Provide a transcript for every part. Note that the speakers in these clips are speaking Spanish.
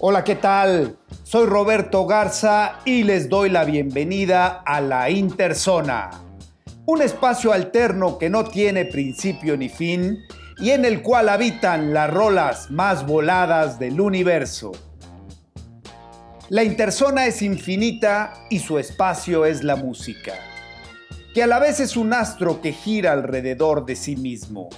Hola, ¿qué tal? Soy Roberto Garza y les doy la bienvenida a la Interzona, un espacio alterno que no tiene principio ni fin y en el cual habitan las rolas más voladas del universo. La interzona es infinita y su espacio es la música, que a la vez es un astro que gira alrededor de sí mismo.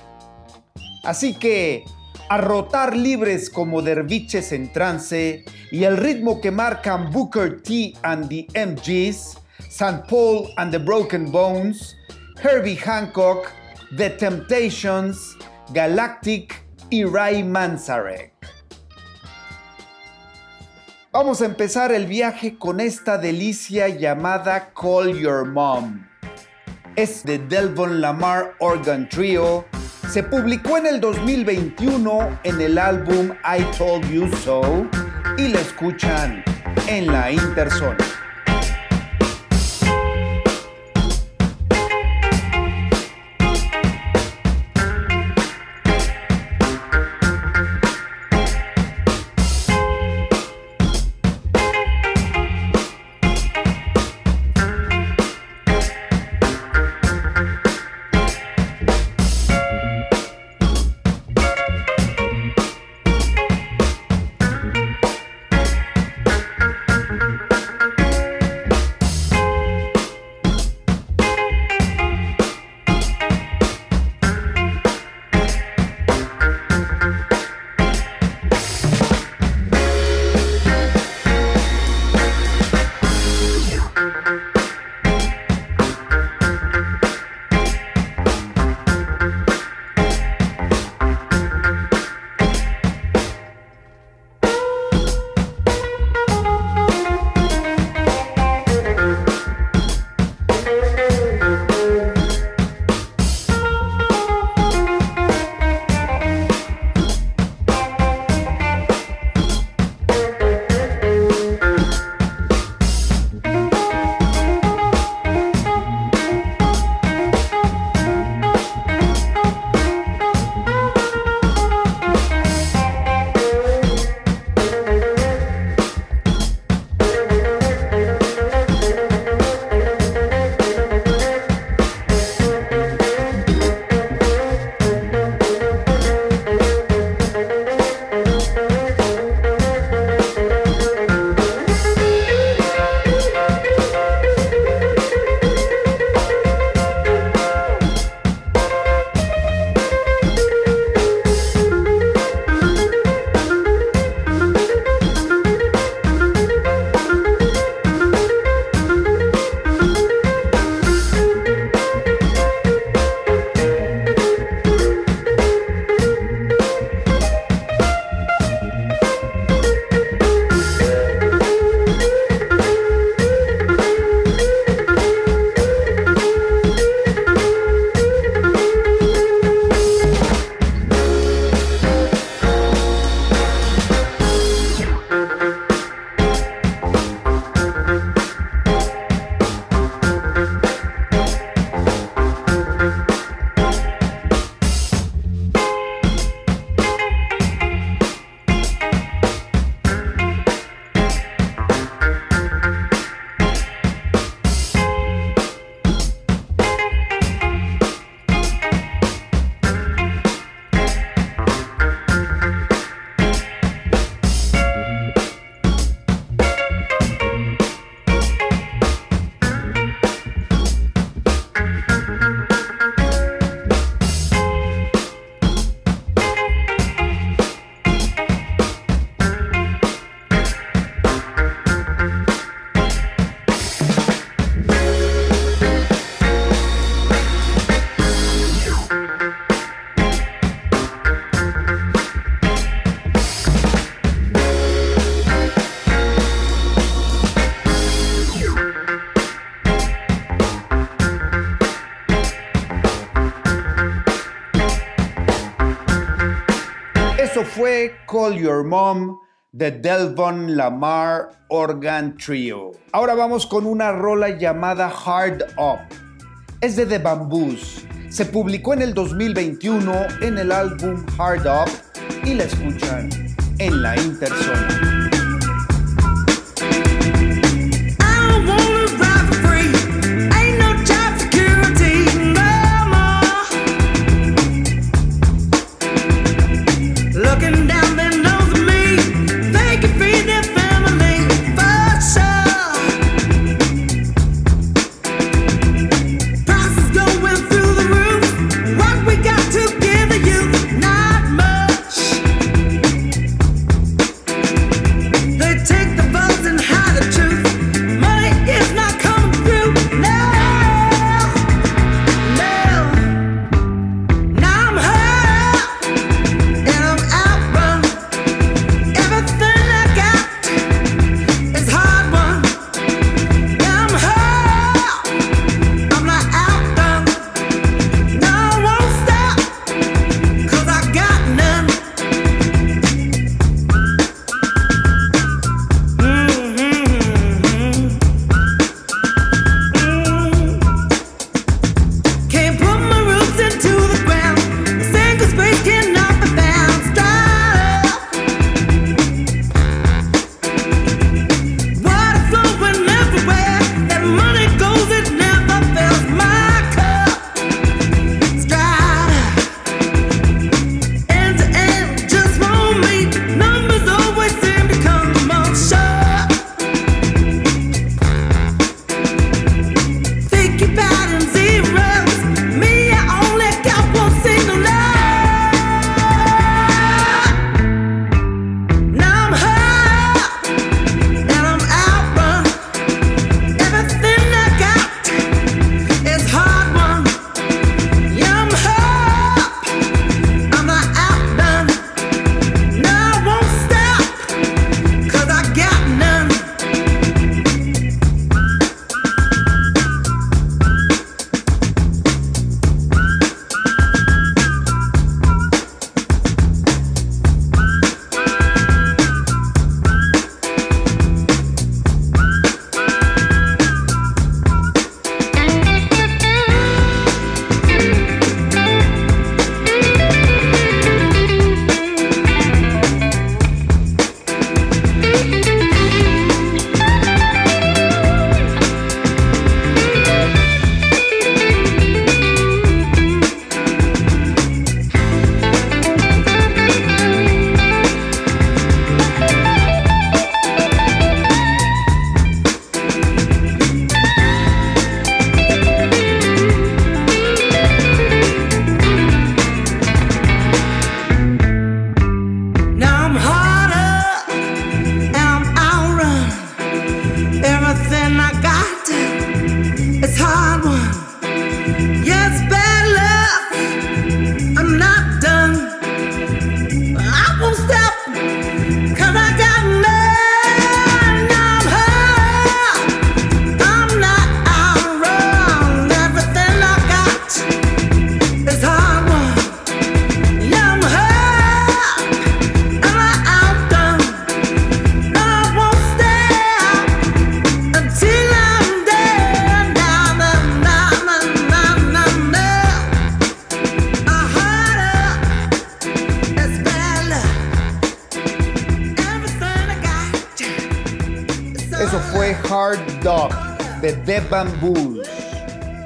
Así que a rotar libres como derviches en trance y el ritmo que marcan Booker T and the MGs, St. Paul and the Broken Bones, Herbie Hancock, The Temptations, Galactic y Ray Manzarek. Vamos a empezar el viaje con esta delicia llamada Call Your Mom. Es de Delvon Lamar Organ Trio se publicó en el 2021 en el álbum I Told You So y la escuchan en la Interzona. Your Mom de Delvon Lamar Organ Trio. Ahora vamos con una rola llamada Hard Up. Es de The Bamboos Se publicó en el 2021 en el álbum Hard Up y la escuchan en la Interzona.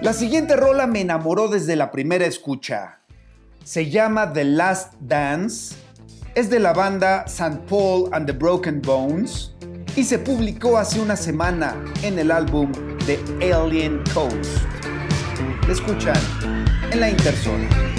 La siguiente rola me enamoró desde la primera escucha. Se llama The Last Dance, es de la banda St. Paul and the Broken Bones y se publicó hace una semana en el álbum The Alien Coast. Escuchan en la Interzona.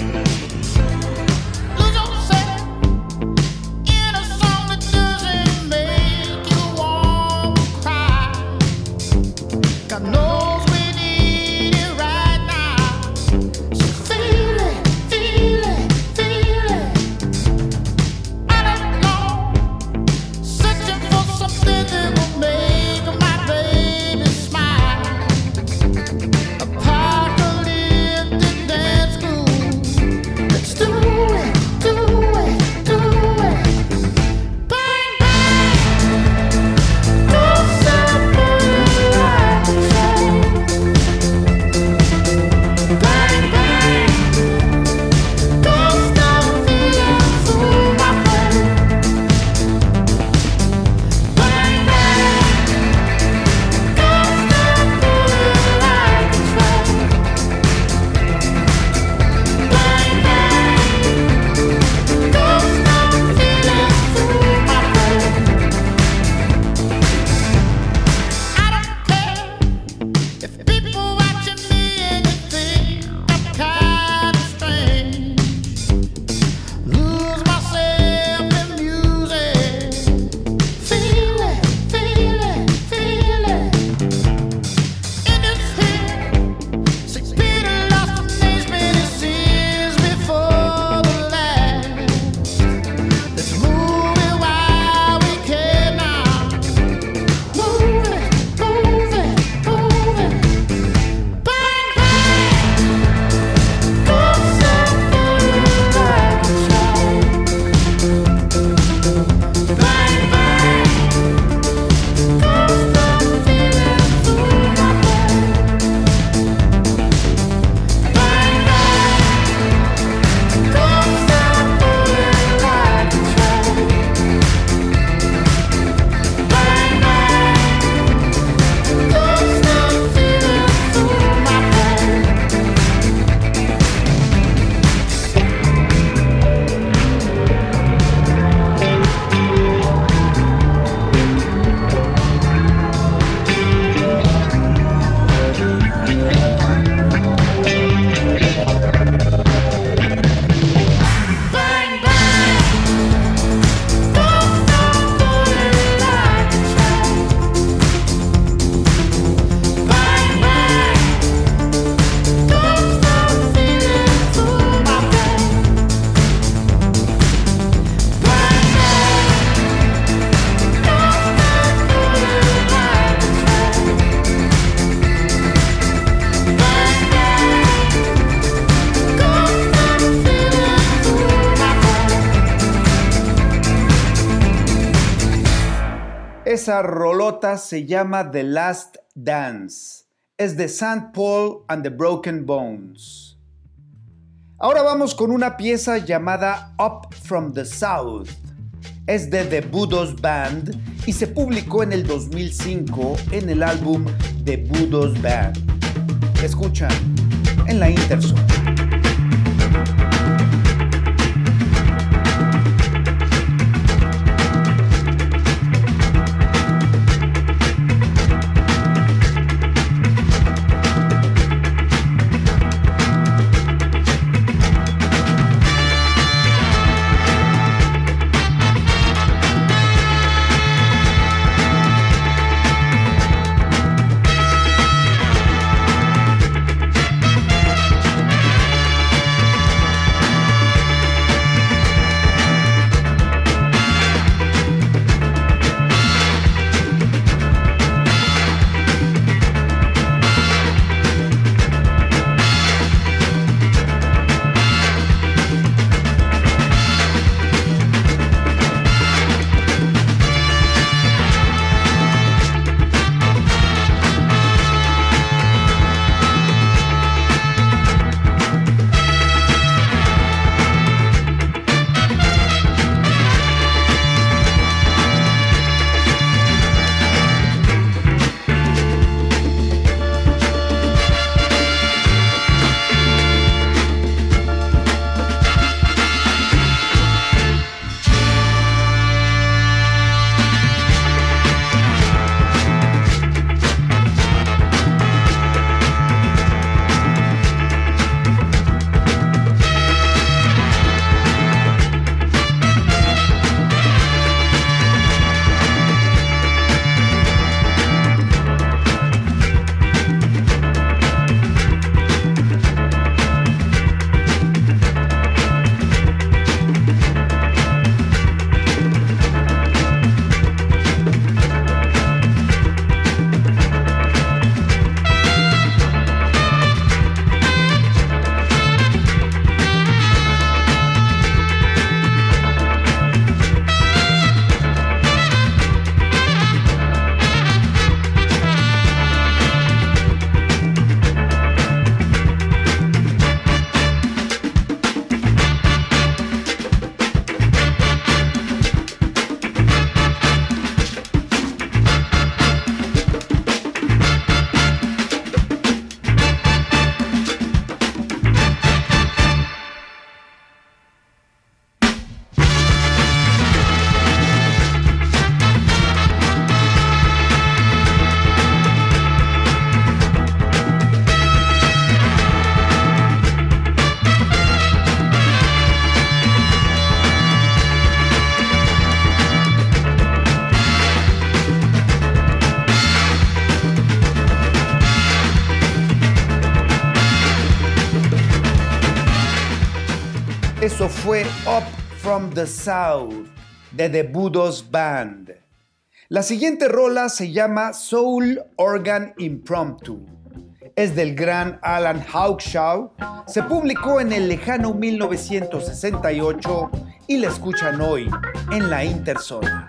Esa rolota se llama The Last Dance. Es de St. Paul and the Broken Bones. Ahora vamos con una pieza llamada Up from the South. Es de The Budos Band y se publicó en el 2005 en el álbum The Budos Band. Escuchan en la Interson. Fue Up from the South de The Budos Band. La siguiente rola se llama Soul Organ Impromptu. Es del gran Alan Hawkshaw. Se publicó en el lejano 1968 y la escuchan hoy en la Interzona.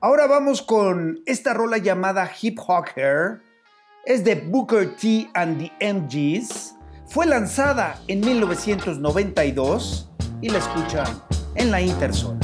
Ahora vamos con esta rola llamada Hip Hair. Es de Booker T and the MGs. Fue lanzada en 1992 y la escuchan en la Interzona.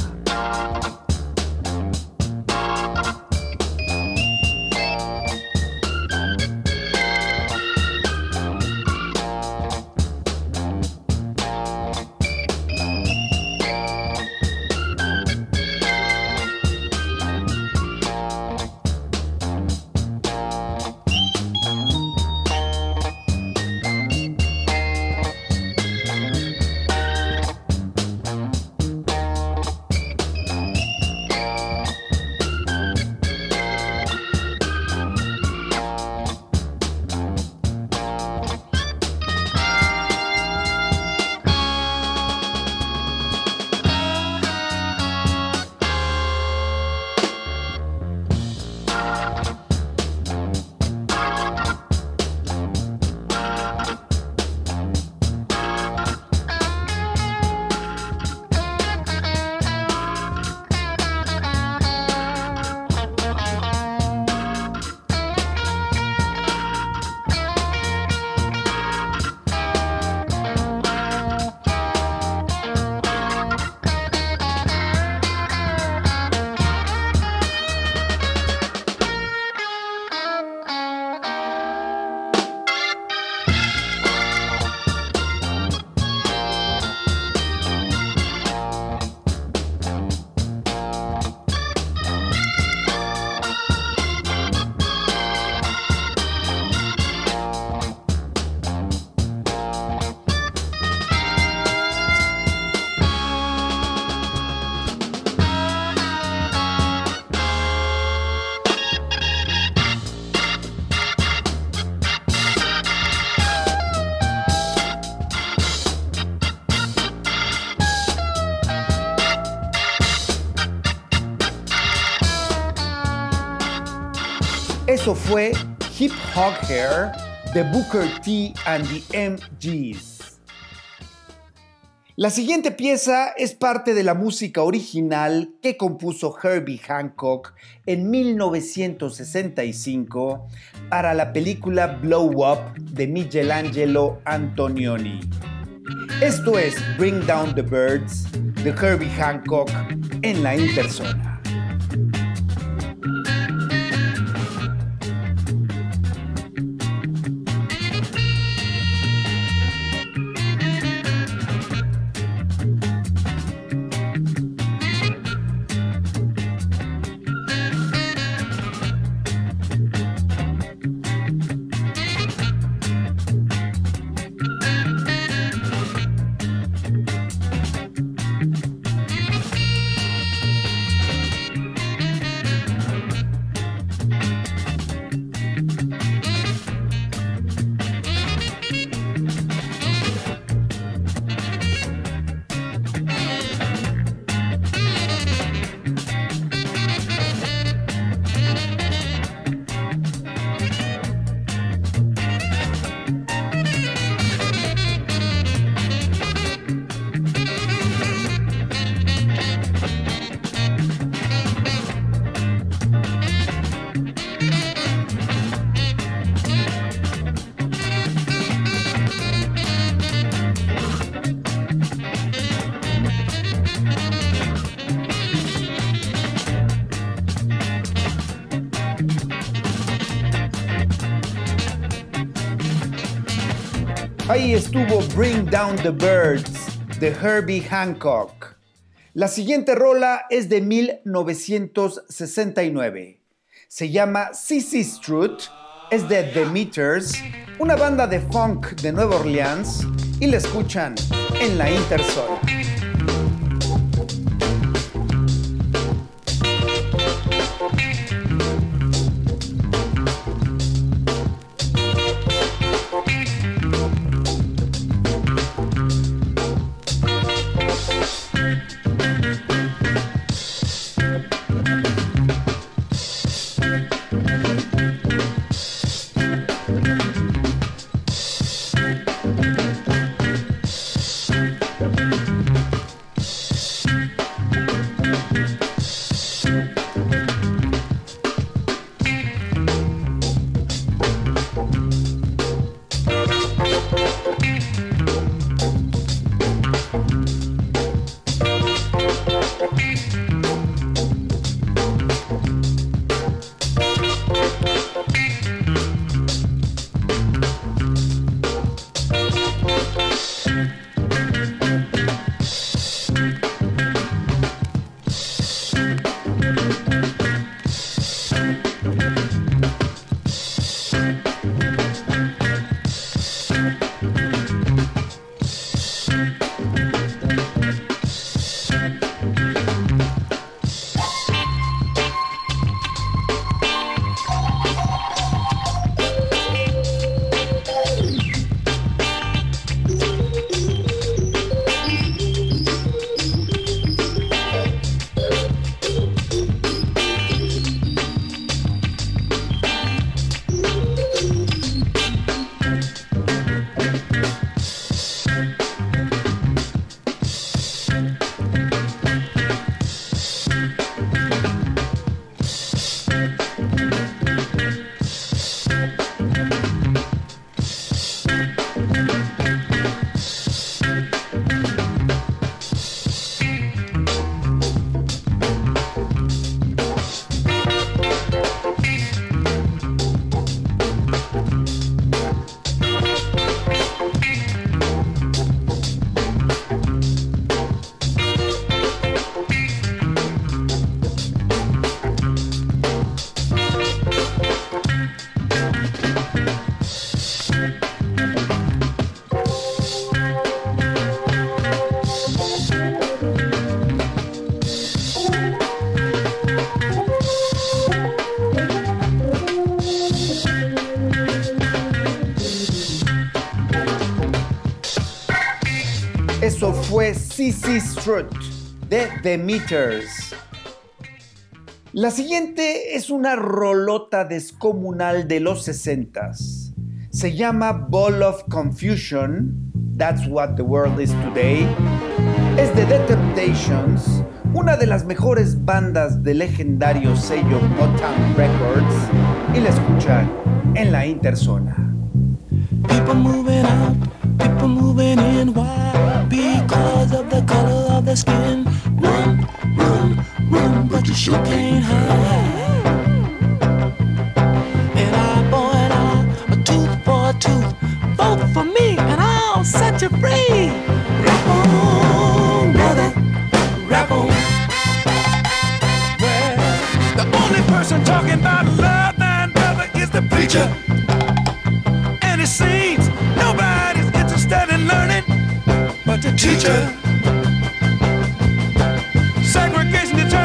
Hip Hop Hair de Booker T and the MGs. La siguiente pieza es parte de la música original que compuso Herbie Hancock en 1965 para la película Blow Up de Michelangelo Antonioni. Esto es Bring Down the Birds de Herbie Hancock en la Interzona. Ahí estuvo Bring Down the Birds de Herbie Hancock. La siguiente rola es de 1969. Se llama Sissy Strut, es de The Meters, una banda de funk de Nueva Orleans, y la escuchan en la Interzona. CC Strut de The Meters. La siguiente es una rolota descomunal de los 60s. Se llama Ball of Confusion. That's what the world is today. Es de The Temptations, una de las mejores bandas del legendario sello Motown Records, y la escuchan en la interzona. People moving up, people moving in. Because of the color of the skin. Run, run, run, but you sure can't hide. An eye for an eye, a tooth for a tooth. Vote for me, and I'll set you free. Rap on, brother, rap on. Well, the only person talking about love, man, brother, is the preacher. Teacher. Segregation, determination,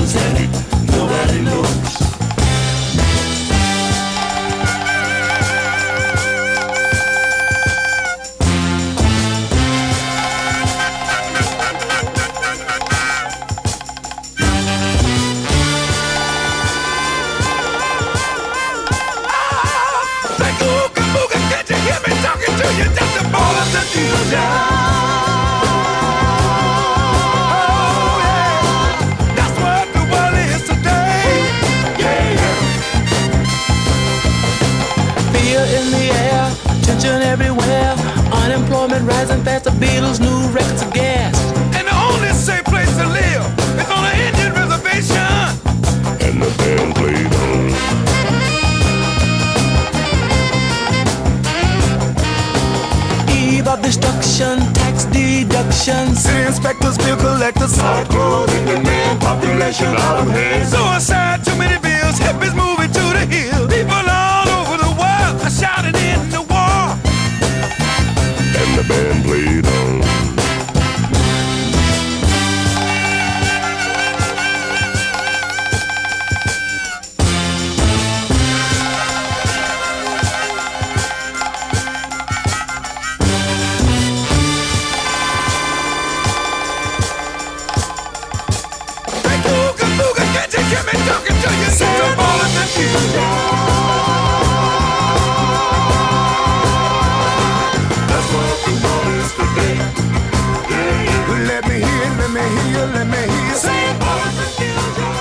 Nobody looks talking to you. Say ball in. That's what Let me hear, let me hear, let me hear. Say in the future.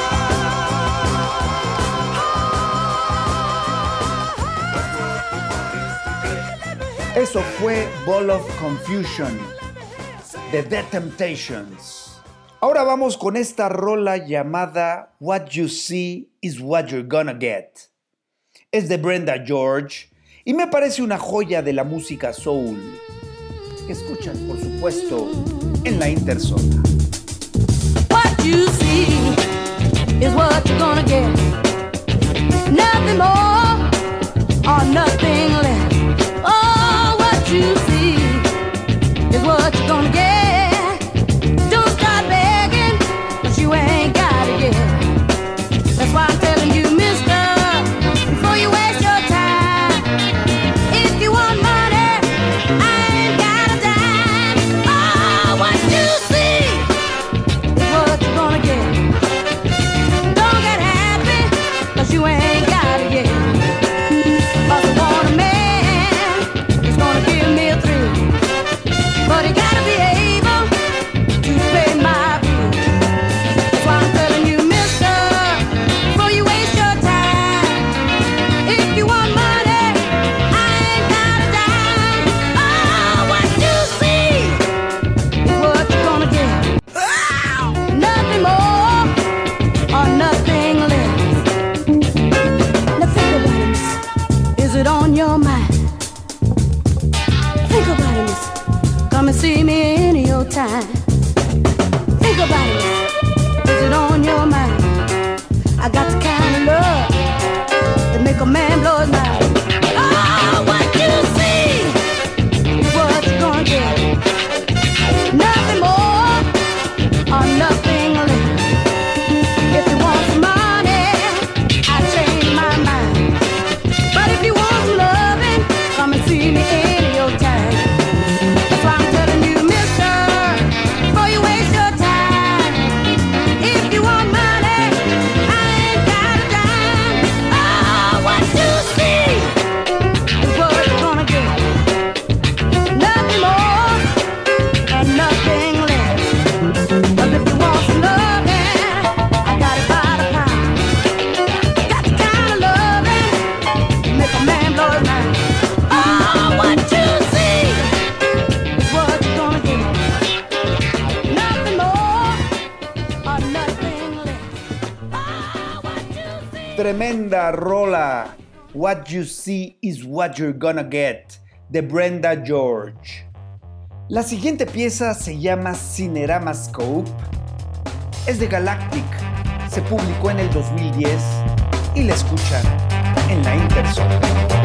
Eso fue Ball of Confusion de The Temptations. Ahora vamos con esta rola llamada What You See is What You're Gonna Get. Es de Brenda George y me parece una joya de la música soul. Escuchan, por supuesto, en la interzona. What you see is what you're gonna get. Nothing more or nothing less. tremenda rola. What you see is what you're gonna get, de Brenda George. La siguiente pieza se llama Cinerama Scope. Es de Galactic. Se publicó en el 2010 y la escuchan en la Intersona.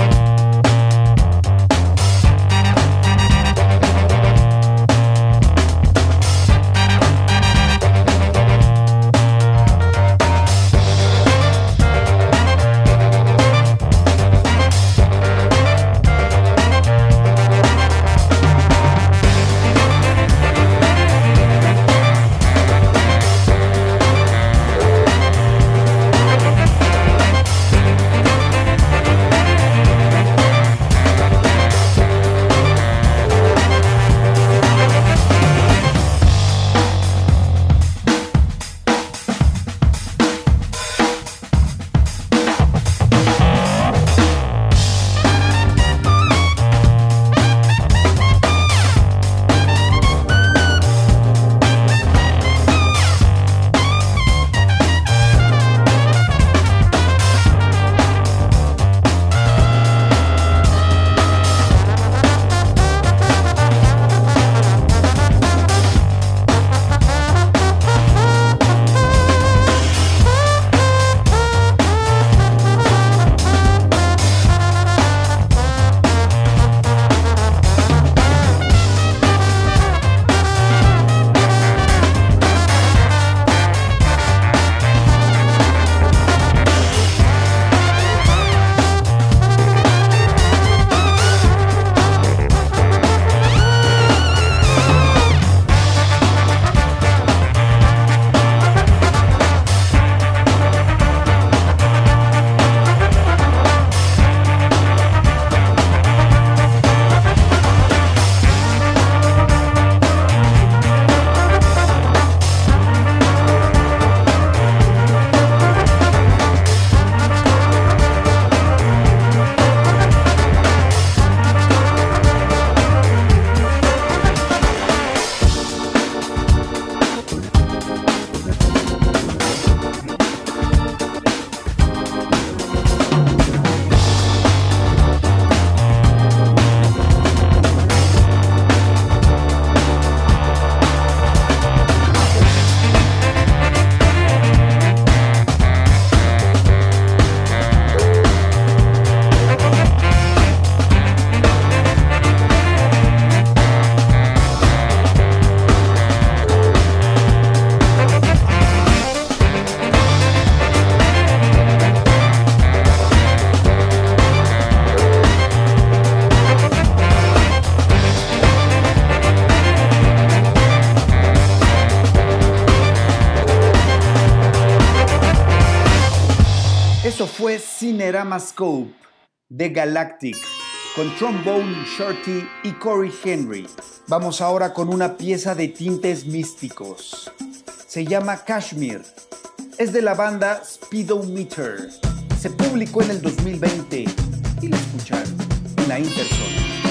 Cinerama Scope de Galactic con Trombone Shorty y Corey Henry. Vamos ahora con una pieza de tintes místicos. Se llama Kashmir. Es de la banda Speedometer. Se publicó en el 2020 y la escucharon en la Interzona.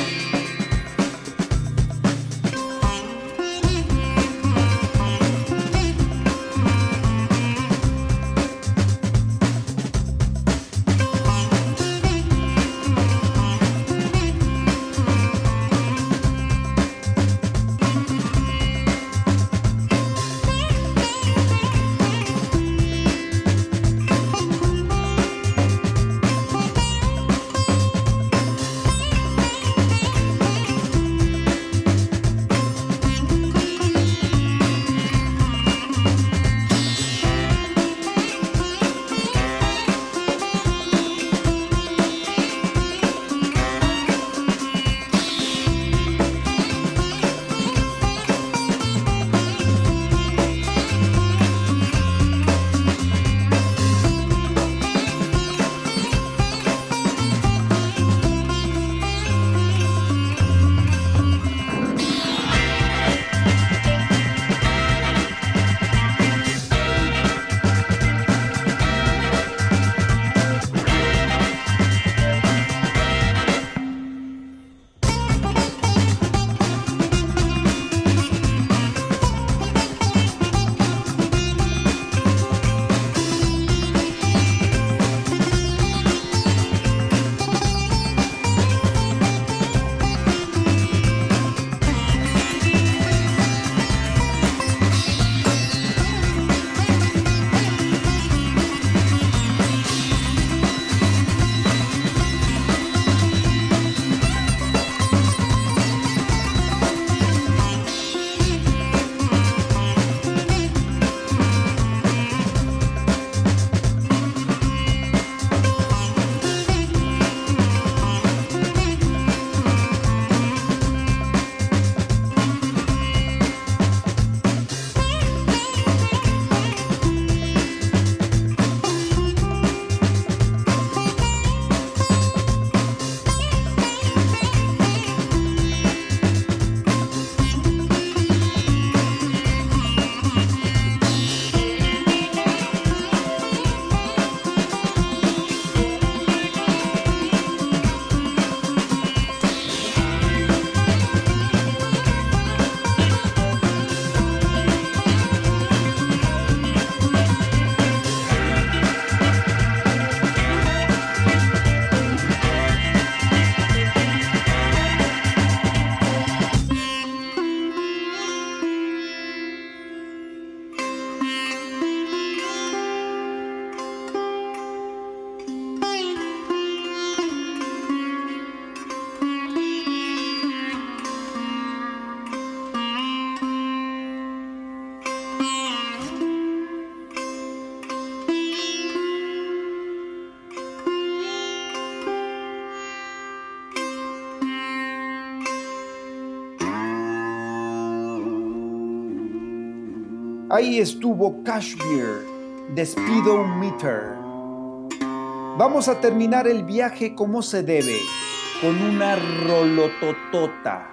Ahí estuvo Kashmir de Speedometer. Vamos a terminar el viaje como se debe, con una rolototota.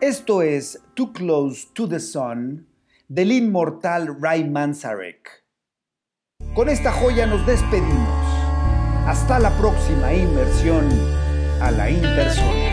Esto es Too Close to the Sun del inmortal Ray Manzarek. Con esta joya nos despedimos. Hasta la próxima inmersión a la Interzona.